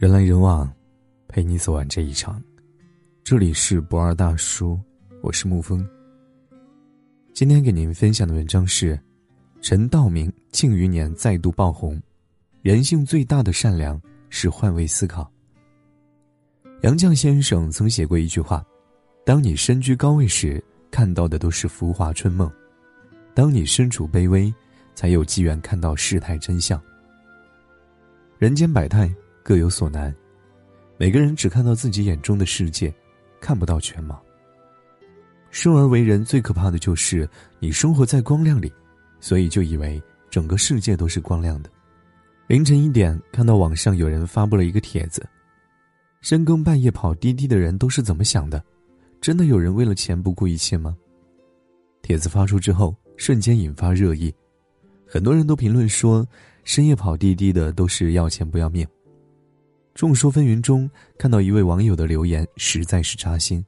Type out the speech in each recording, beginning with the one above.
人来人往，陪你走完这一场。这里是不二大叔，我是沐风。今天给您分享的文章是：陈道明《庆余年》再度爆红。人性最大的善良是换位思考。杨绛先生曾写过一句话：“当你身居高位时，看到的都是浮华春梦；当你身处卑微，才有机缘看到世态真相。”人间百态。各有所难，每个人只看到自己眼中的世界，看不到全貌。生而为人最可怕的就是你生活在光亮里，所以就以为整个世界都是光亮的。凌晨一点，看到网上有人发布了一个帖子：深更半夜跑滴滴的人都是怎么想的？真的有人为了钱不顾一切吗？帖子发出之后，瞬间引发热议，很多人都评论说，深夜跑滴滴的都是要钱不要命。众说纷纭中，看到一位网友的留言，实在是扎心。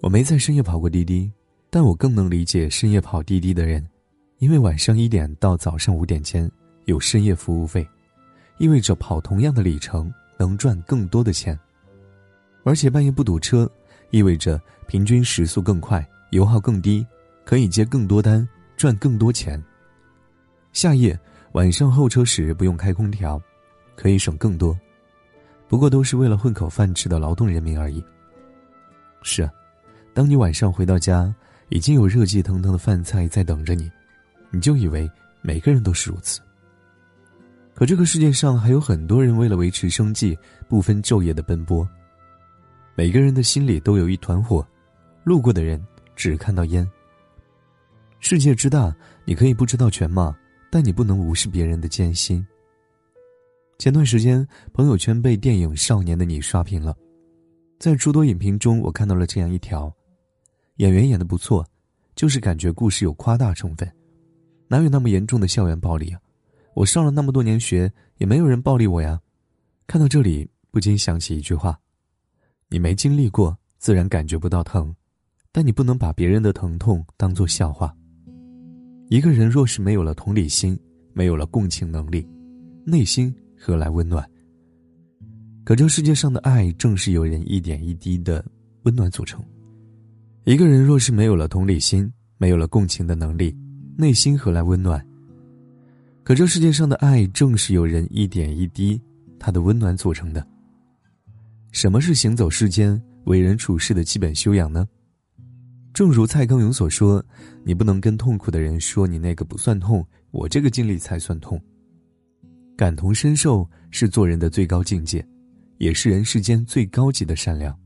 我没在深夜跑过滴滴，但我更能理解深夜跑滴滴的人，因为晚上一点到早上五点间有深夜服务费，意味着跑同样的里程能赚更多的钱。而且半夜不堵车，意味着平均时速更快，油耗更低，可以接更多单，赚更多钱。夏夜晚上候车时不用开空调。可以省更多，不过都是为了混口饭吃的劳动人民而已。是啊，当你晚上回到家，已经有热气腾腾的饭菜在等着你，你就以为每个人都是如此。可这个世界上还有很多人为了维持生计，不分昼夜的奔波。每个人的心里都有一团火，路过的人只看到烟。世界之大，你可以不知道全貌，但你不能无视别人的艰辛。前段时间，朋友圈被电影《少年的你》刷屏了。在诸多影评中，我看到了这样一条：演员演的不错，就是感觉故事有夸大成分。哪有那么严重的校园暴力啊？我上了那么多年学，也没有人暴力我呀。看到这里，不禁想起一句话：你没经历过，自然感觉不到疼。但你不能把别人的疼痛当作笑话。一个人若是没有了同理心，没有了共情能力，内心。何来温暖？可这世界上的爱，正是由人一点一滴的温暖组成。一个人若是没有了同理心，没有了共情的能力，内心何来温暖？可这世界上的爱，正是由人一点一滴他的温暖组成的。什么是行走世间、为人处事的基本修养呢？正如蔡康永所说：“你不能跟痛苦的人说你那个不算痛，我这个经历才算痛。”感同身受是做人的最高境界，也是人世间最高级的善良。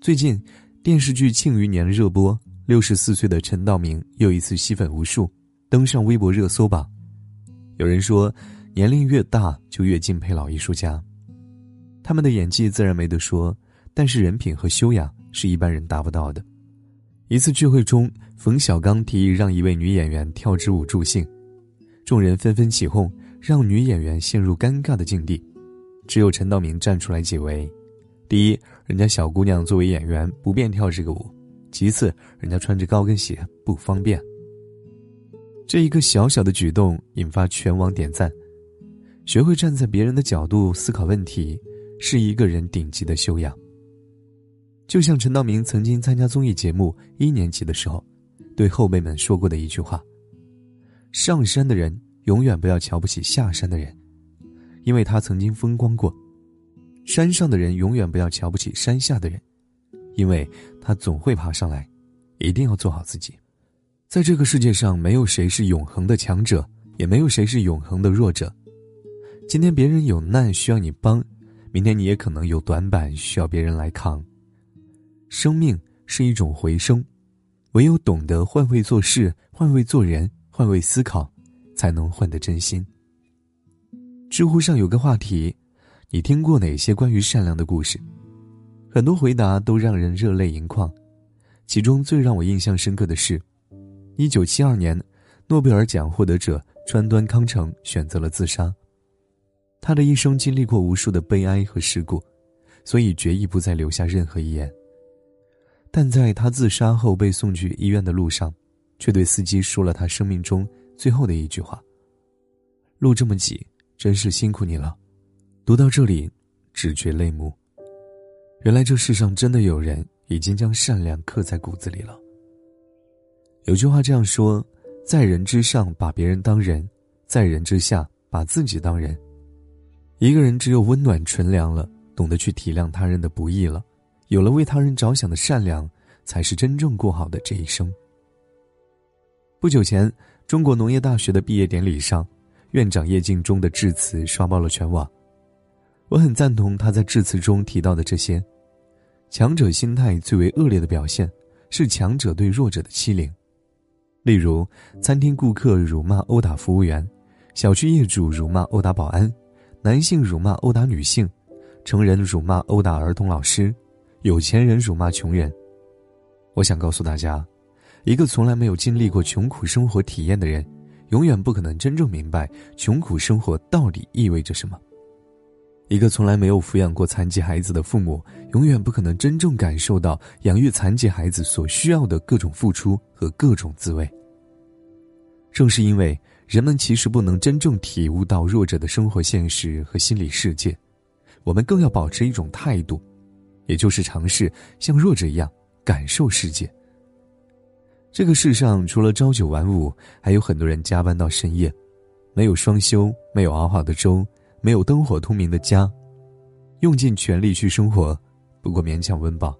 最近，电视剧《庆余年》热播，六十四岁的陈道明又一次吸粉无数，登上微博热搜榜。有人说，年龄越大就越敬佩老艺术家，他们的演技自然没得说，但是人品和修养是一般人达不到的。一次聚会中，冯小刚提议让一位女演员跳支舞助兴，众人纷纷起哄。让女演员陷入尴尬的境地，只有陈道明站出来解围。第一，人家小姑娘作为演员不便跳这个舞；其次，人家穿着高跟鞋不方便。这一个小小的举动引发全网点赞。学会站在别人的角度思考问题，是一个人顶级的修养。就像陈道明曾经参加综艺节目一年级的时候，对后辈们说过的一句话：“上山的人。”永远不要瞧不起下山的人，因为他曾经风光过；山上的人永远不要瞧不起山下的人，因为他总会爬上来。一定要做好自己。在这个世界上，没有谁是永恒的强者，也没有谁是永恒的弱者。今天别人有难需要你帮，明天你也可能有短板需要别人来扛。生命是一种回声，唯有懂得换位做事、换位做人、换位思考。才能换得真心。知乎上有个话题：你听过哪些关于善良的故事？很多回答都让人热泪盈眶。其中最让我印象深刻的是，一九七二年，诺贝尔奖获得者川端康成选择了自杀。他的一生经历过无数的悲哀和事故，所以决意不再留下任何遗言。但在他自杀后被送去医院的路上，却对司机说了他生命中。最后的一句话。路这么挤，真是辛苦你了，读到这里，只觉泪目。原来这世上真的有人已经将善良刻在骨子里了。有句话这样说：在人之上把别人当人，在人之下把自己当人。一个人只有温暖纯良了，懂得去体谅他人的不易了，有了为他人着想的善良，才是真正过好的这一生。不久前，中国农业大学的毕业典礼上，院长叶敬忠的致辞刷爆了全网。我很赞同他在致辞中提到的这些：强者心态最为恶劣的表现，是强者对弱者的欺凌。例如，餐厅顾客辱骂殴打服务员，小区业主辱骂殴打保安，男性辱骂殴打女性，成人辱骂殴打儿童老师，有钱人辱骂穷人。我想告诉大家，一个从来没有经历过穷苦生活体验的人，永远不可能真正明白穷苦生活到底意味着什么。一个从来没有抚养过残疾孩子的父母，永远不可能真正感受到养育残疾孩子所需要的各种付出和各种滋味。正是因为人们其实不能真正体悟到弱者的生活现实和心理世界，我们更要保持一种态度，也就是尝试像弱者一样感受世界。这个世上除了朝九晚五，还有很多人加班到深夜，没有双休，没有熬好的粥。没有灯火通明的家，用尽全力去生活，不过勉强温饱。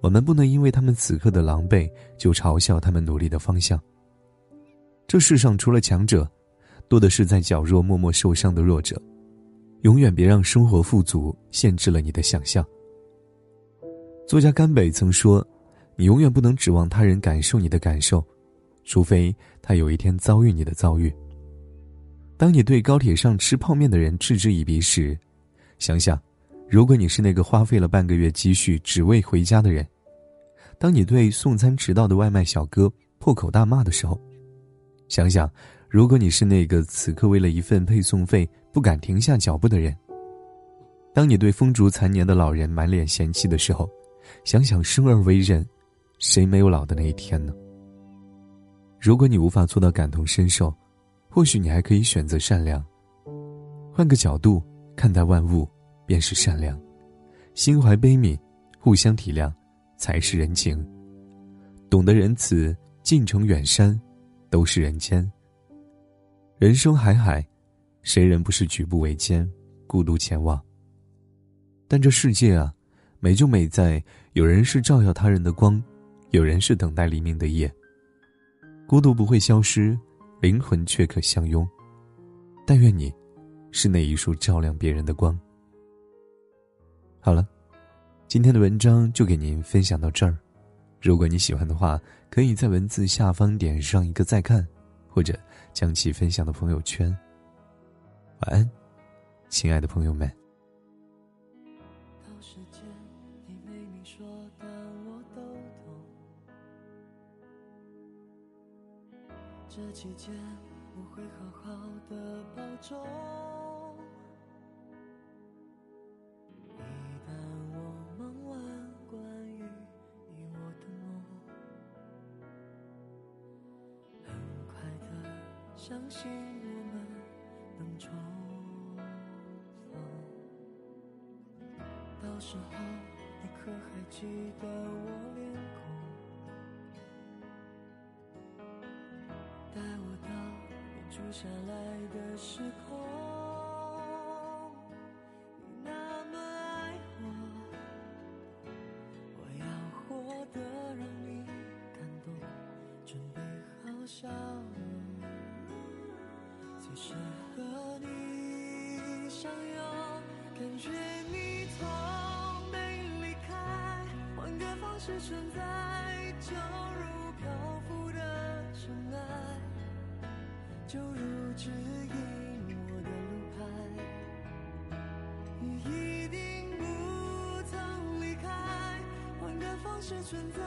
我们不能因为他们此刻的狼狈，就嘲笑他们努力的方向。这世上除了强者，多的是在角落默默受伤的弱者。永远别让生活富足限制了你的想象。作家甘北曾说：“你永远不能指望他人感受你的感受，除非他有一天遭遇你的遭遇。”当你对高铁上吃泡面的人嗤之以鼻时，想想，如果你是那个花费了半个月积蓄只为回家的人；当你对送餐迟到的外卖小哥破口大骂的时候，想想，如果你是那个此刻为了一份配送费不敢停下脚步的人；当你对风烛残年的老人满脸嫌弃的时候，想想生而为人，谁没有老的那一天呢？如果你无法做到感同身受，或许你还可以选择善良，换个角度看待万物，便是善良；心怀悲悯，互相体谅，才是人情。懂得仁慈，近程远山，都是人间。人生海海，谁人不是举步维艰，孤独前往？但这世界啊，美就美在有人是照耀他人的光，有人是等待黎明的夜。孤独不会消失。灵魂却可相拥，但愿你是那一束照亮别人的光。好了，今天的文章就给您分享到这儿。如果你喜欢的话，可以在文字下方点上一个再看，或者将其分享到朋友圈。晚安，亲爱的朋友们。这期间我会好好的保重。一旦我忙完关于你我的梦，很快的相信我们能重逢。到时候你可还记得我脸孔？下来的时空，你那么爱我，我要活得让你感动，准备好笑容，最适合你相拥，感觉你从没离开，换个方式存在，就如就如指引我的路牌你一定不曾离开换个方式存在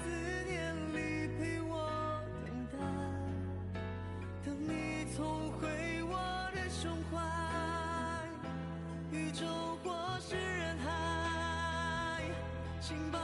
思念里陪我等待。等你重回我的胸怀宇宙或是人海请把